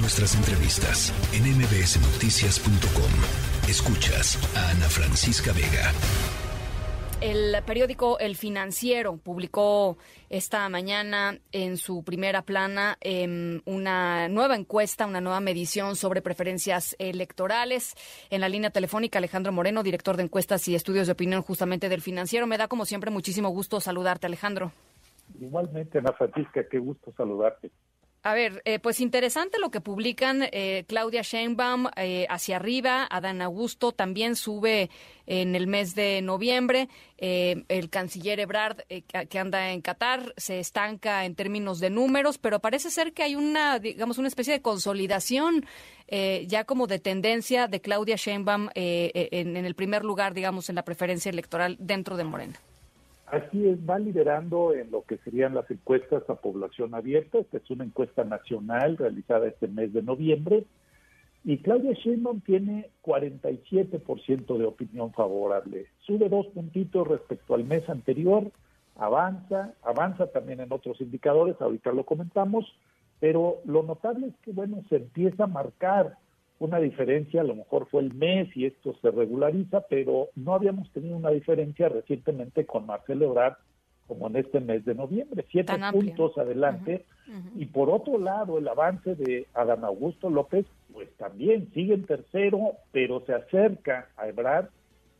Nuestras entrevistas en mbsnoticias.com. Escuchas a Ana Francisca Vega. El periódico El Financiero publicó esta mañana en su primera plana em, una nueva encuesta, una nueva medición sobre preferencias electorales. En la línea telefónica, Alejandro Moreno, director de encuestas y estudios de opinión justamente del Financiero. Me da como siempre muchísimo gusto saludarte, Alejandro. Igualmente, Ana Francisca, qué gusto saludarte. A ver, eh, pues interesante lo que publican eh, Claudia Sheinbaum eh, hacia arriba, Adán Augusto también sube en el mes de noviembre, el canciller Ebrard que anda en Qatar se estanca en términos de números, pero parece ser que hay una, digamos, una especie de consolidación ya como de tendencia de Claudia Sheinbaum en, en el primer lugar, digamos, en la preferencia electoral dentro de Morena. Así es, va liderando en lo que serían las encuestas a población abierta. Esta es una encuesta nacional realizada este mes de noviembre. Y Claudia Sheinbaum tiene 47% de opinión favorable. Sube dos puntitos respecto al mes anterior, avanza, avanza también en otros indicadores, ahorita lo comentamos, pero lo notable es que, bueno, se empieza a marcar una diferencia, a lo mejor fue el mes y esto se regulariza, pero no habíamos tenido una diferencia recientemente con Marcelo Ebrard como en este mes de noviembre, siete puntos adelante. Y por otro lado, el avance de Adán Augusto López, pues también sigue en tercero, pero se acerca a Ebrard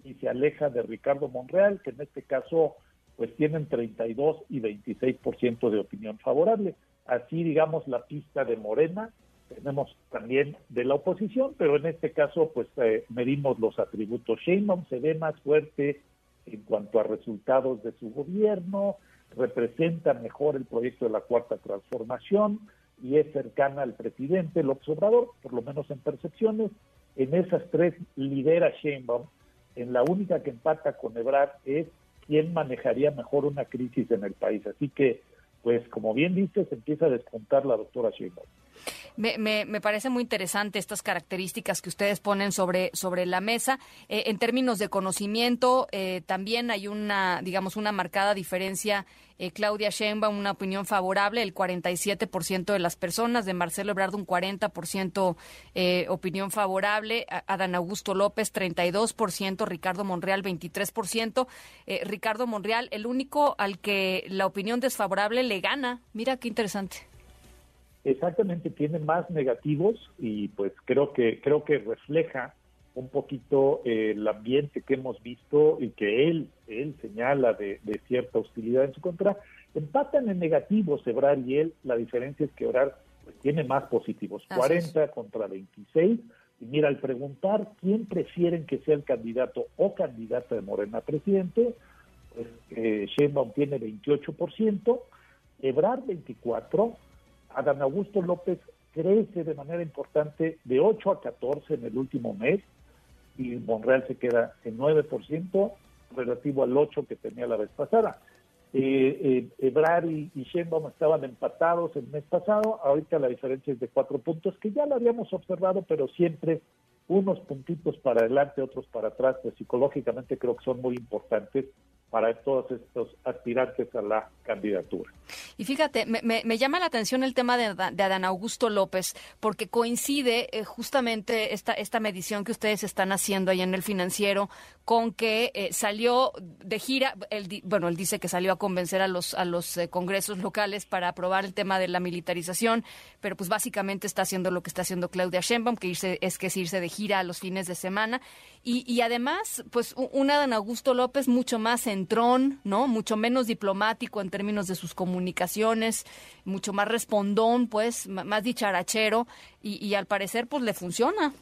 y se aleja de Ricardo Monreal, que en este caso pues tienen 32 y 26% de opinión favorable. Así, digamos, la pista de Morena tenemos también de la oposición, pero en este caso pues eh, medimos los atributos. Sheinbaum se ve más fuerte en cuanto a resultados de su gobierno, representa mejor el proyecto de la cuarta transformación y es cercana al presidente López Obrador, por lo menos en percepciones. En esas tres lidera Sheinbaum. En la única que empata con Ebrard es quién manejaría mejor una crisis en el país. Así que, pues como bien dices, empieza a despuntar la doctora Sheinbaum. Me, me, me, parece muy interesante estas características que ustedes ponen sobre, sobre la mesa. Eh, en términos de conocimiento, eh, también hay una, digamos, una marcada diferencia. Eh, Claudia Sheinbaum, una opinión favorable, el 47% de las personas, de Marcelo Ebrard, un 40% opinión favorable, Adán Augusto López, 32%, Ricardo Monreal, 23%. Ricardo Monreal, el único al que la opinión desfavorable le gana. Mira qué interesante exactamente tiene más negativos y pues creo que creo que refleja un poquito eh, el ambiente que hemos visto y que él él señala de, cierta hostilidad en su contra. Empatan en negativos Ebrar y él. La diferencia es que Ebrar pues, tiene más positivos. 40 contra 26 y mira al preguntar quién prefieren que sea el candidato o candidata de Morena presidente pues eh, Sheinbaum tiene 28 Ebrard 24 Adán Augusto López crece de manera importante de 8 a 14 en el último mes y Monreal se queda en 9% relativo al 8 que tenía la vez pasada. Eh, eh, y, y Sheinbaum estaban empatados el mes pasado, ahorita la diferencia es de cuatro puntos, que ya lo habíamos observado, pero siempre unos puntitos para adelante, otros para atrás, pues psicológicamente creo que son muy importantes para todos estos aspirantes a la candidatura. Y fíjate, me, llama la atención el tema de, Adán Augusto López, porque coincide eh, justamente esta, esta medición que ustedes están haciendo ahí en el financiero con que eh, salió de gira, él, bueno, él dice que salió a convencer a los, a los eh, congresos locales para aprobar el tema de la militarización, pero pues básicamente está haciendo lo que está haciendo Claudia Sheinbaum, que irse, es que es irse de gira a los fines de semana. Y, y además, pues un Adán Augusto López mucho más centrón, ¿no? Mucho menos diplomático en términos de sus comunicaciones mucho más respondón, pues, más dicharachero, y, al parecer, pues, le funciona.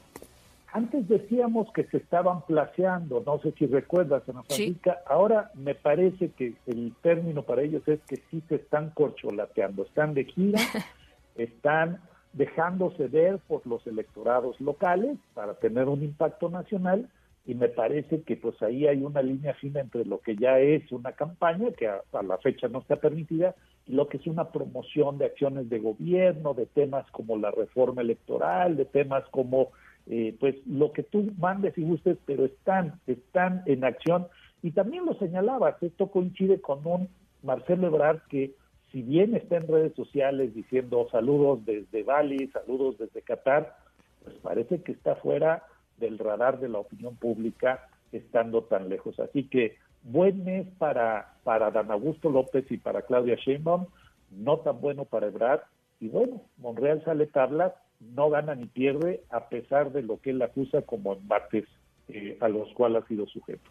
Antes decíamos que se estaban placeando, no sé si recuerdas, Ana Francisca, ahora me parece que el término para ellos es que sí se están corcholateando, están de gira, están dejándose ver por los electorados locales para tener un impacto nacional y me parece que pues ahí hay una línea fina entre lo que ya es una campaña que a, la fecha no está permitida y lo que es una promoción de acciones de gobierno, de temas como la reforma electoral, de temas como eh, pues lo que tú mandes y gustes, pero están, están en acción. Y también lo señalabas, esto coincide con un Marcelo Ebrard que si bien está en redes sociales diciendo saludos desde Bali, saludos desde Qatar, pues parece que está fuera del radar de la opinión pública estando tan lejos. Así que buen mes para, para Dan Augusto López y para Claudia Sheinbaum, no tan bueno para Ebrard. Y bueno, Monreal sale tablas, no gana ni pierde, a pesar de lo que él acusa como embates eh, a los cuales ha sido sujeto.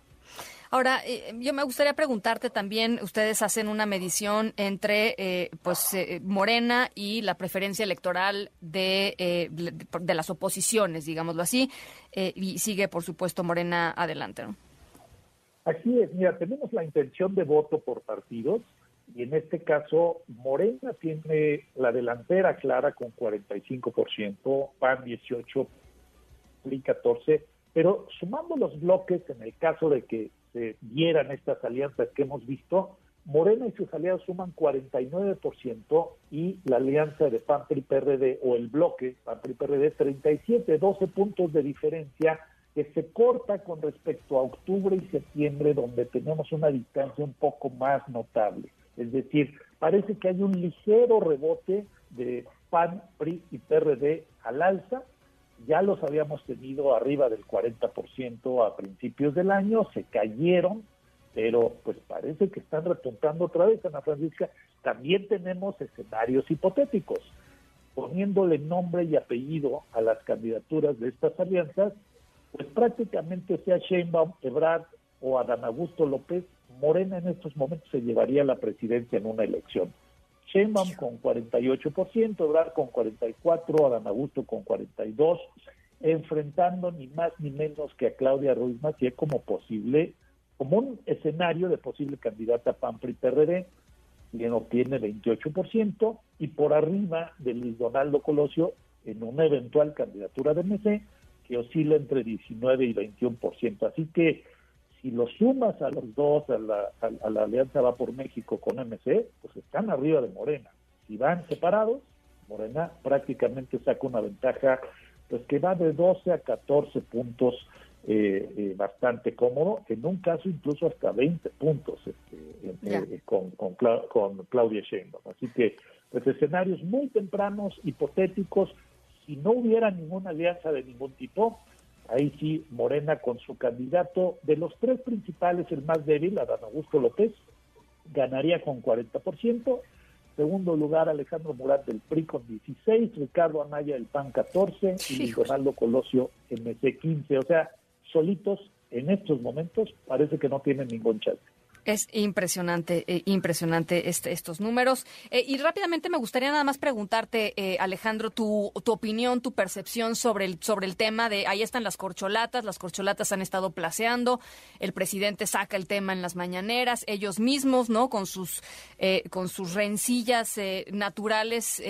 Ahora, eh, yo me gustaría preguntarte también, ustedes hacen una medición entre eh, pues eh, Morena y la preferencia electoral de, de, las oposiciones, digámoslo así, y sigue, por supuesto, Morena adelante. ¿no? Así es, mira, tenemos la intención de voto por partidos y en este caso Morena tiene la delantera clara con 45%, PAN 18, PRI 14, pero sumando los bloques en el caso de que se dieran estas alianzas que hemos visto, Morena y sus aliados suman 49% y la alianza de PAN PRI PRD o el bloque PAN PRI PRD 37, 12 puntos de diferencia que se corta con respecto a octubre y septiembre donde tenemos una distancia un poco más notable. Es decir, parece que hay un ligero rebote de PAN, PRI y PRD al alza ya los habíamos tenido arriba del 40% a principios del año, se cayeron, pero pues parece que están repuntando otra vez, Ana Francisca. También tenemos escenarios hipotéticos. Poniéndole nombre y apellido a las candidaturas de estas alianzas, pues prácticamente sea Sheinbaum, Ebrard o Adán Augusto López, Morena en estos momentos se llevaría la presidencia en una elección. Sheinbaum con 48%, Ebrard con 44%, Adán Augusto con 42%, enfrentando ni más ni menos que a Claudia Ruiz Macié como posible, como un escenario de posible candidata PAN PRI PRD, quien obtiene 28%, y por arriba de Luis Donaldo Colosio en una eventual candidatura de MC que oscila entre 19 y 21%. Así que si lo sumas a los dos, a la, a, la Alianza Va por México con MC, pues están arriba de Morena. Si van separados, Morena prácticamente saca una ventaja pues que va de 12 a 14 puntos eh, eh, bastante cómodo, en un caso incluso hasta 20 puntos este, eh, con, con, con, Claudia Sheinbaum. Así que pues escenarios muy tempranos, hipotéticos, si no hubiera ninguna alianza de ningún tipo, Ahí sí, Morena con su candidato, de los tres principales, el más débil, Adán Augusto López, ganaría con 40%. Segundo lugar, Alejandro Murat del PRI con 16, Ricardo Anaya del PAN 14 y Ronaldo Colosio MC 15. O sea, solitos en estos momentos parece que no tienen ningún chance. Es impresionante, eh, impresionante este, estos números. Eh, y rápidamente me gustaría nada más preguntarte, eh, Alejandro, tu, tu, opinión, tu percepción sobre el, sobre el tema de, ahí están las corcholatas, las corcholatas han estado placeando, el presidente saca el tema en las mañaneras, ellos mismos, ¿no? Con sus, con sus rencillas naturales,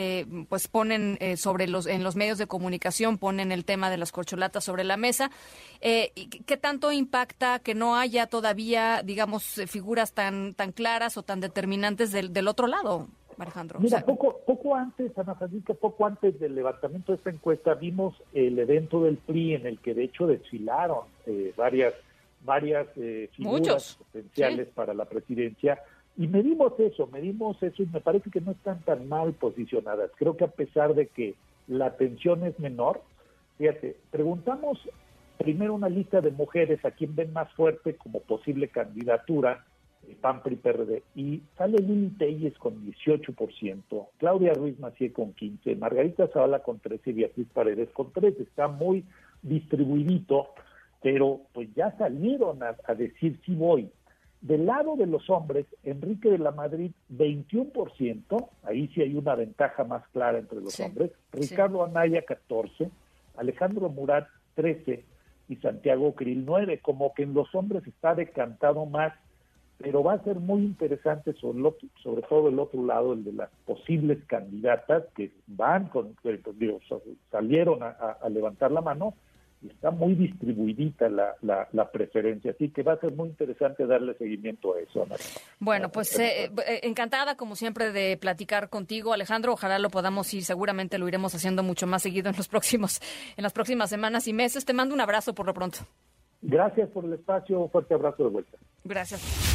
pues ponen sobre los, en los medios de comunicación, ponen el tema de las corcholatas sobre la mesa. ¿Qué tanto impacta que no haya todavía, digamos, figuras figuras tan, tan claras o tan determinantes del, del otro lado, Alejandro. Mira, poco, poco antes, Ana Francisca, poco antes del levantamiento de esta encuesta, vimos el evento del PRI en el que de hecho desfilaron eh, varias, varias eh, figuras potenciales para la presidencia. Y medimos eso, medimos eso y me parece que no están tan mal posicionadas. Creo que a pesar de que la tensión es menor, fíjate, preguntamos primero una lista de mujeres a quien ven más fuerte como posible candidatura PAN PRI PRD y sale Lili Telles con 18%, Claudia Ruiz Macié con 15, Margarita Zavala con 13 y Beatriz Paredes con 13. Está muy distribuidito, pero pues ya salieron a, decir si voy. Del lado de los hombres, Enrique de la Madrid 21%, ahí sí hay una ventaja más clara entre los hombres, Ricardo Anaya 14, Alejandro Murat 13 y Santiago Krill 9, como que en los hombres está decantado más pero va a ser muy interesante sobre, sobre todo el otro lado, el de las posibles candidatas que van con, eh, pues, digo, salieron a, levantar la mano y está muy distribuidita la, la, preferencia, así que va a ser muy interesante darle seguimiento a eso. Bueno, pues eh, eh, encantada como siempre de platicar contigo, Alejandro. Ojalá lo podamos ir, seguramente lo iremos haciendo mucho más seguido en los próximos, en las próximas semanas y meses. Te mando un abrazo por lo pronto. Gracias por el espacio, un fuerte abrazo de vuelta. Gracias.